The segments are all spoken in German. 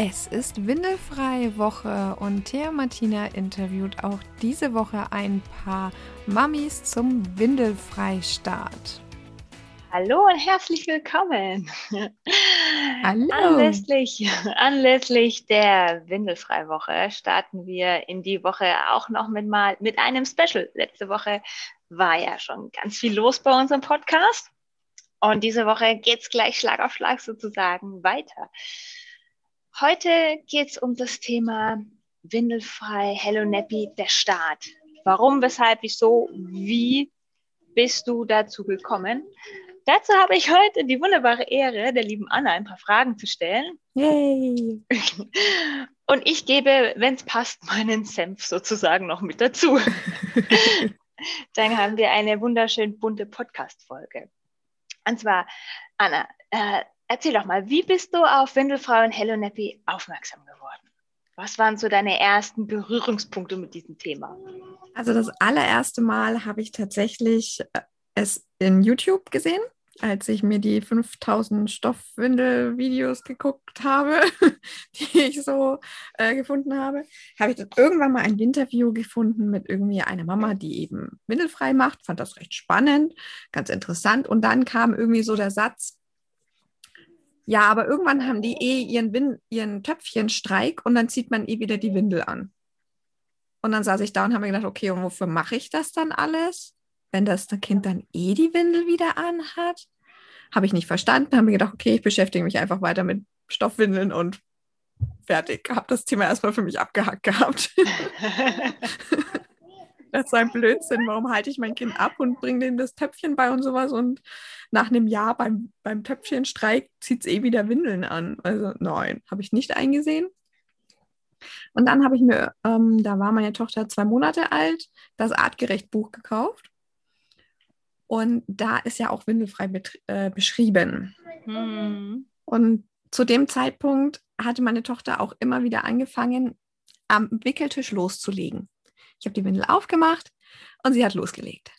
Es ist windelfreie Woche und Thea Martina interviewt auch diese Woche ein paar Mamis zum Windelfreistart. Hallo und herzlich willkommen. Hallo. Anlässlich, anlässlich der Windelfreiwoche starten wir in die Woche auch noch mit, mal, mit einem Special. Letzte Woche war ja schon ganz viel los bei unserem Podcast. Und diese Woche geht es gleich Schlag auf Schlag sozusagen weiter. Heute geht es um das Thema Windelfrei, Hello Nappy, der Start. Warum, weshalb, wieso, wie bist du dazu gekommen? Dazu habe ich heute die wunderbare Ehre, der lieben Anna ein paar Fragen zu stellen. Yay! Und ich gebe, wenn es passt, meinen Senf sozusagen noch mit dazu. Dann haben wir eine wunderschön bunte Podcast-Folge. Und zwar, Anna, äh, Erzähl doch mal, wie bist du auf Windelfrau und Hello Nappy aufmerksam geworden? Was waren so deine ersten Berührungspunkte mit diesem Thema? Also das allererste Mal habe ich tatsächlich äh, es in YouTube gesehen, als ich mir die 5000 Stoffwindel-Videos geguckt habe, die ich so äh, gefunden habe, habe ich irgendwann mal ein Interview gefunden mit irgendwie einer Mama, die eben windelfrei macht. Fand das recht spannend, ganz interessant. Und dann kam irgendwie so der Satz, ja, aber irgendwann haben die eh ihren, Win ihren Töpfchenstreik und dann zieht man eh wieder die Windel an. Und dann saß ich da und habe mir gedacht, okay, und wofür mache ich das dann alles? Wenn das Kind dann eh die Windel wieder anhat? Habe ich nicht verstanden, habe mir gedacht, okay, ich beschäftige mich einfach weiter mit Stoffwindeln und fertig. Habe das Thema erstmal für mich abgehackt gehabt. das ist ein Blödsinn. Warum halte ich mein Kind ab und bringe dem das Töpfchen bei und sowas? Und nach einem Jahr beim, beim Töpfchenstreik zieht es eh wieder Windeln an. Also nein, habe ich nicht eingesehen. Und dann habe ich mir, ähm, da war meine Tochter zwei Monate alt, das Artgerecht-Buch gekauft. Und da ist ja auch windelfrei äh, beschrieben. Mhm. Und zu dem Zeitpunkt hatte meine Tochter auch immer wieder angefangen, am Wickeltisch loszulegen. Ich habe die Windel aufgemacht und sie hat losgelegt.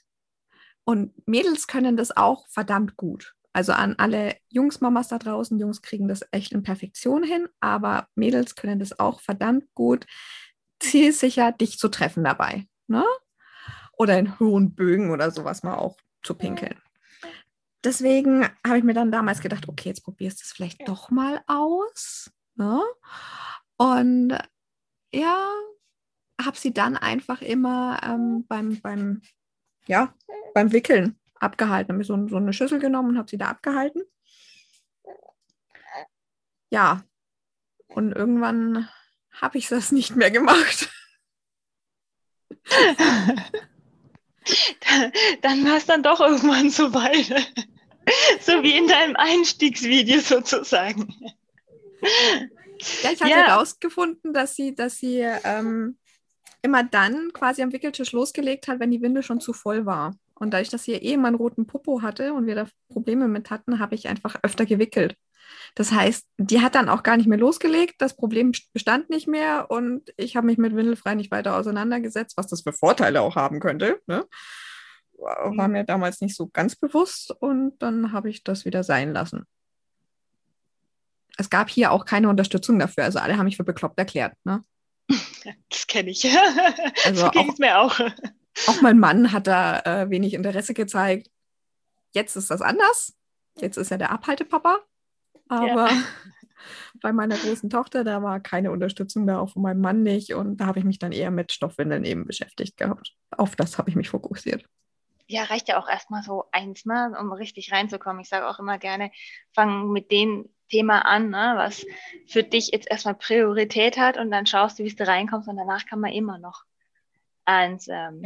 Und Mädels können das auch verdammt gut. Also an alle Jungsmamas da draußen, Jungs kriegen das echt in Perfektion hin, aber Mädels können das auch verdammt gut, zielsicher dich zu treffen dabei. Ne? Oder in hohen Bögen oder sowas mal auch zu pinkeln. Deswegen habe ich mir dann damals gedacht, okay, jetzt probierst du es vielleicht doch mal aus. Ne? Und ja, habe sie dann einfach immer ähm, beim, beim, ja, beim Wickeln abgehalten. Habe ich so, so eine Schüssel genommen und habe sie da abgehalten. Ja, und irgendwann habe ich das nicht mehr gemacht. dann war es dann doch irgendwann so weit. so wie in deinem Einstiegsvideo sozusagen. Ja, ich hatte herausgefunden, ja. dass sie, dass sie ähm, immer dann quasi am Wickeltisch losgelegt hat, wenn die Winde schon zu voll war. Und dadurch, dass sie eh immer einen roten Popo hatte und wir da Probleme mit hatten, habe ich einfach öfter gewickelt. Das heißt, die hat dann auch gar nicht mehr losgelegt, das Problem bestand nicht mehr und ich habe mich mit Windelfrei nicht weiter auseinandergesetzt, was das für Vorteile auch haben könnte. Ne? War mir damals nicht so ganz bewusst und dann habe ich das wieder sein lassen. Es gab hier auch keine Unterstützung dafür, also alle haben mich für bekloppt erklärt. Ne? Das kenne ich. Also so ging es mir auch. Auch mein Mann hat da äh, wenig Interesse gezeigt. Jetzt ist das anders. Jetzt ist er der Abhaltepapa. Aber ja. bei meiner großen Tochter, da war keine Unterstützung da, auch von meinem Mann nicht. Und da habe ich mich dann eher mit Stoffwindeln eben beschäftigt gehabt. Auf das habe ich mich fokussiert. Ja, reicht ja auch erstmal so eins, ne, um richtig reinzukommen. Ich sage auch immer gerne, fangen mit den Thema an, ne, was für dich jetzt erstmal Priorität hat und dann schaust du, wie du reinkommst und danach kann man immer noch ans, ähm,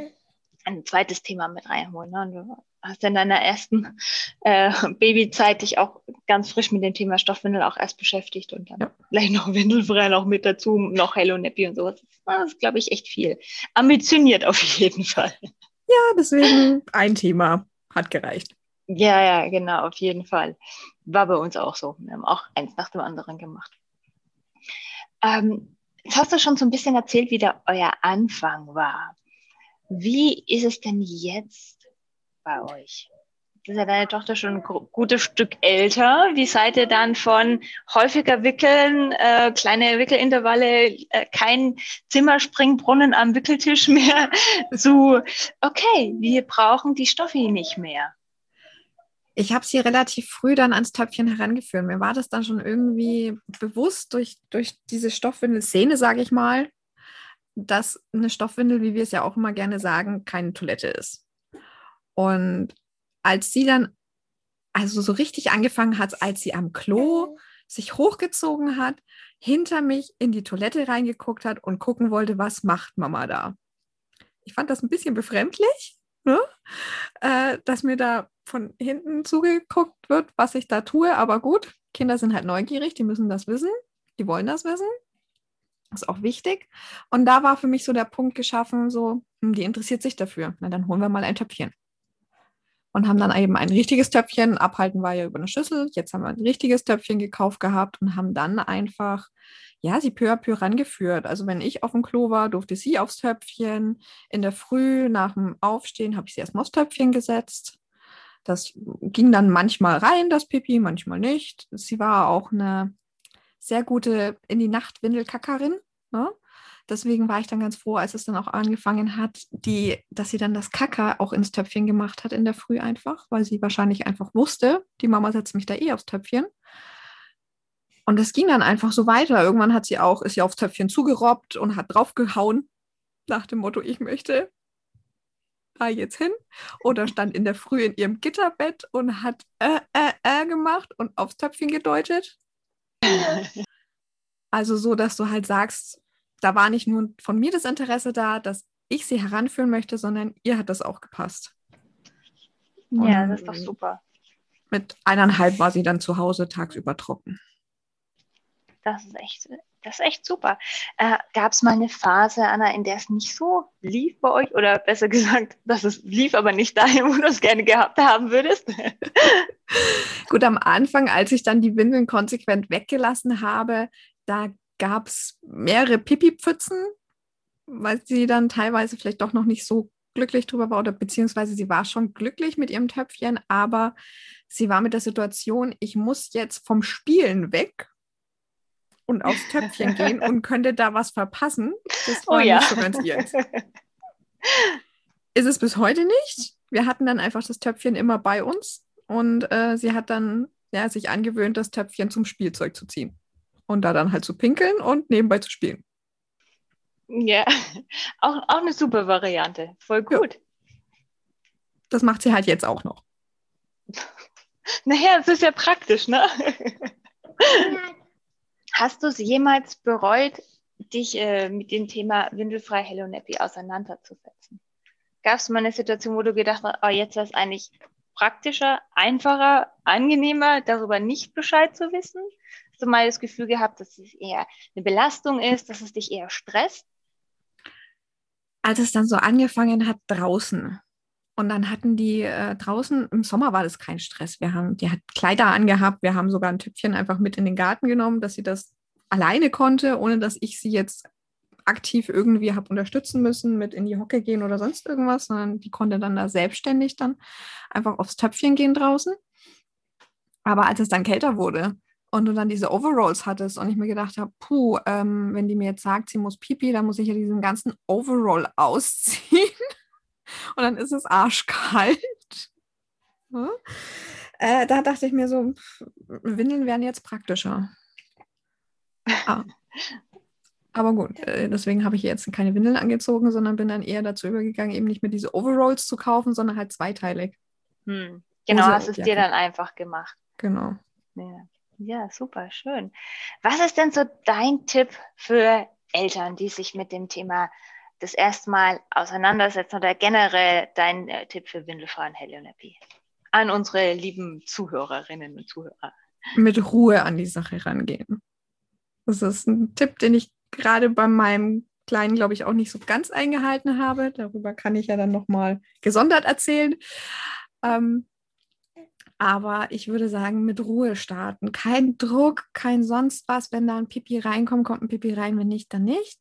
ein zweites Thema mit reinholen. Ne? Du hast in deiner ersten äh, Babyzeit dich auch ganz frisch mit dem Thema Stoffwindel auch erst beschäftigt und dann ja. gleich noch Windelfrei noch mit dazu, noch Hello Nappy und sowas. Das ist, glaube ich, echt viel. Ambitioniert auf jeden Fall. Ja, deswegen ein Thema hat gereicht. Ja, ja, genau, auf jeden Fall. War bei uns auch so. Wir haben auch eins nach dem anderen gemacht. Ähm, jetzt hast du schon so ein bisschen erzählt, wie da euer Anfang war. Wie ist es denn jetzt bei euch? ist ja deine Tochter schon ein gutes Stück älter. Wie seid ihr dann von häufiger Wickeln, äh, kleine Wickelintervalle, äh, kein Zimmerspringbrunnen am Wickeltisch mehr zu, okay, wir brauchen die Stoffi nicht mehr? Ich habe sie relativ früh dann ans Töpfchen herangeführt. Mir war das dann schon irgendwie bewusst durch, durch diese Stoffwindel-Szene, sage ich mal, dass eine Stoffwindel, wie wir es ja auch immer gerne sagen, keine Toilette ist. Und als sie dann also so richtig angefangen hat, als sie am Klo sich hochgezogen hat, hinter mich in die Toilette reingeguckt hat und gucken wollte, was macht Mama da. Ich fand das ein bisschen befremdlich, ne? Äh, dass mir da von hinten zugeguckt wird, was ich da tue. Aber gut, Kinder sind halt neugierig, die müssen das wissen, die wollen das wissen. Das ist auch wichtig. Und da war für mich so der Punkt geschaffen, so, hm, die interessiert sich dafür. Na, dann holen wir mal ein Töpfchen und haben dann eben ein richtiges Töpfchen, abhalten war ja über eine Schüssel, jetzt haben wir ein richtiges Töpfchen gekauft gehabt und haben dann einfach, ja, sie peu à peu rangeführt. Also wenn ich auf dem Klo war, durfte sie aufs Töpfchen. In der Früh nach dem Aufstehen habe ich sie erstmal aufs Töpfchen gesetzt. Das ging dann manchmal rein, das Pipi, manchmal nicht. Sie war auch eine sehr gute in die Nacht Windelkackerin. Ne? Deswegen war ich dann ganz froh, als es dann auch angefangen hat, die, dass sie dann das Kacker auch ins Töpfchen gemacht hat in der Früh einfach, weil sie wahrscheinlich einfach wusste, die Mama setzt mich da eh aufs Töpfchen. Und es ging dann einfach so weiter. Irgendwann hat sie auch, ist sie aufs Töpfchen zugerobbt und hat draufgehauen, nach dem Motto, ich möchte da jetzt hin. Oder stand in der Früh in ihrem Gitterbett und hat äh, äh, äh gemacht und aufs Töpfchen gedeutet. Also so, dass du halt sagst, da war nicht nur von mir das Interesse da, dass ich sie heranführen möchte, sondern ihr hat das auch gepasst. Und ja, das ist doch super. Mit eineinhalb war sie dann zu Hause tagsüber trocken. Das ist echt, das ist echt super. Äh, Gab es mal eine Phase, Anna, in der es nicht so lief bei euch? Oder besser gesagt, dass es lief, aber nicht dahin, wo du es gerne gehabt haben würdest? Gut, am Anfang, als ich dann die Windeln konsequent weggelassen habe, da gab es mehrere Pipi-Pfützen, weil sie dann teilweise vielleicht doch noch nicht so glücklich drüber war oder beziehungsweise sie war schon glücklich mit ihrem Töpfchen, aber sie war mit der Situation, ich muss jetzt vom Spielen weg und aufs Töpfchen gehen und könnte da was verpassen. Das oh war oh ja. nicht so ganz ihr. Ist es bis heute nicht. Wir hatten dann einfach das Töpfchen immer bei uns und äh, sie hat dann ja, sich angewöhnt, das Töpfchen zum Spielzeug zu ziehen und da dann halt zu pinkeln und nebenbei zu spielen. Ja, auch, auch eine super Variante. Voll gut. Ja. Das macht sie halt jetzt auch noch. Naja, es ist ja praktisch, ne? Hast du es jemals bereut, dich äh, mit dem Thema Windelfrei Hello Nappy auseinanderzusetzen? Gab es mal eine Situation, wo du gedacht hast, oh, jetzt wäre es eigentlich praktischer, einfacher, angenehmer, darüber nicht Bescheid zu wissen? Hast du mal das Gefühl gehabt, dass es eher eine Belastung ist, dass es dich eher stresst? Als es dann so angefangen hat draußen, und dann hatten die äh, draußen, im Sommer war das kein Stress. Wir haben, die hat Kleider angehabt, wir haben sogar ein Tüpfchen einfach mit in den Garten genommen, dass sie das alleine konnte, ohne dass ich sie jetzt aktiv irgendwie habe unterstützen müssen, mit in die Hocke gehen oder sonst irgendwas, sondern die konnte dann da selbstständig dann einfach aufs Töpfchen gehen draußen. Aber als es dann kälter wurde und du dann diese Overalls hattest und ich mir gedacht habe, puh, ähm, wenn die mir jetzt sagt, sie muss pipi, dann muss ich ja diesen ganzen Overall ausziehen und dann ist es arschkalt. Ja? Äh, da dachte ich mir so, Windeln wären jetzt praktischer. Ah. Aber gut, äh, deswegen habe ich jetzt keine Windeln angezogen, sondern bin dann eher dazu übergegangen, eben nicht mehr diese Overalls zu kaufen, sondern halt zweiteilig. Hm. Genau, hast es dir dann einfach gemacht. Genau. Ja. Ja, super, schön. Was ist denn so dein Tipp für Eltern, die sich mit dem Thema das erste Mal auseinandersetzen oder generell dein äh, Tipp für Windelfrauen Happy an unsere lieben Zuhörerinnen und Zuhörer? Mit Ruhe an die Sache rangehen. Das ist ein Tipp, den ich gerade bei meinem Kleinen, glaube ich, auch nicht so ganz eingehalten habe. Darüber kann ich ja dann nochmal gesondert erzählen. Ähm, aber ich würde sagen, mit Ruhe starten. Kein Druck, kein sonst was. Wenn da ein Pipi reinkommt, kommt ein Pipi rein. Wenn nicht, dann nicht.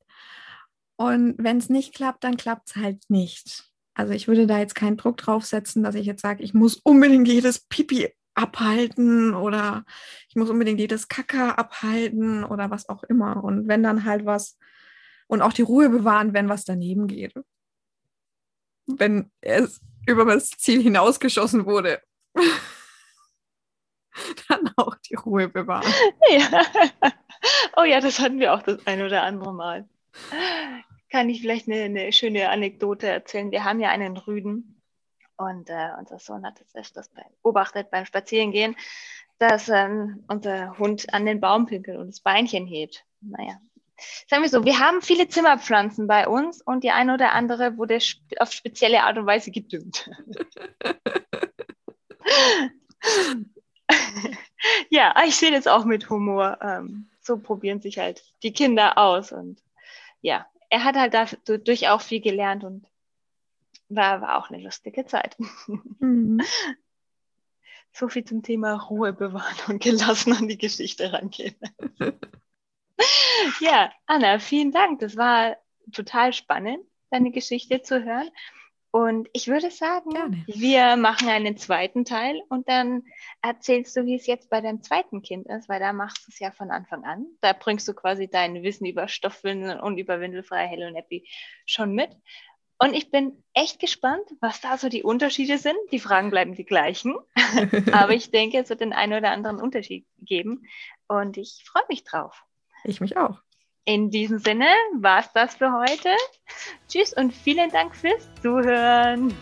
Und wenn es nicht klappt, dann klappt es halt nicht. Also ich würde da jetzt keinen Druck draufsetzen, dass ich jetzt sage, ich muss unbedingt jedes Pipi abhalten oder ich muss unbedingt jedes Kacker abhalten oder was auch immer. Und wenn dann halt was und auch die Ruhe bewahren, wenn was daneben geht. Wenn es über das Ziel hinausgeschossen wurde. dann auch die Ruhe bewahren. Ja. Oh ja, das hatten wir auch das ein oder andere Mal. Kann ich vielleicht eine, eine schöne Anekdote erzählen? Wir haben ja einen Rüden und äh, unser Sohn hat es öfters beobachtet beim Spazierengehen, dass ähm, unser Hund an den Baum pinkelt und das Beinchen hebt. Naja, sagen wir so, wir haben viele Zimmerpflanzen bei uns und die eine oder andere wurde auf spezielle Art und Weise gedüngt. ja, ich sehe das auch mit Humor. Ähm, so probieren sich halt die Kinder aus und ja, er hat halt dadurch auch viel gelernt und war, war auch eine lustige Zeit. Mhm. So viel zum Thema Ruhe bewahren und gelassen an die Geschichte rangehen. ja, Anna, vielen Dank. Das war total spannend, deine Geschichte zu hören. Und ich würde sagen, Gerne. wir machen einen zweiten Teil und dann erzählst du, wie es jetzt bei deinem zweiten Kind ist, weil da machst du es ja von Anfang an. Da bringst du quasi dein Wissen über Stoffwindeln und über windelfreie Hello und Happy schon mit. Und ich bin echt gespannt, was da so die Unterschiede sind. Die Fragen bleiben die gleichen, aber ich denke, es wird den einen oder anderen Unterschied geben und ich freue mich drauf. Ich mich auch. In diesem Sinne war es das für heute. Tschüss und vielen Dank fürs Zuhören.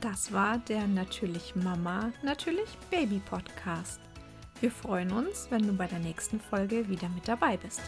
Das war der Natürlich Mama, Natürlich Baby Podcast. Wir freuen uns, wenn du bei der nächsten Folge wieder mit dabei bist.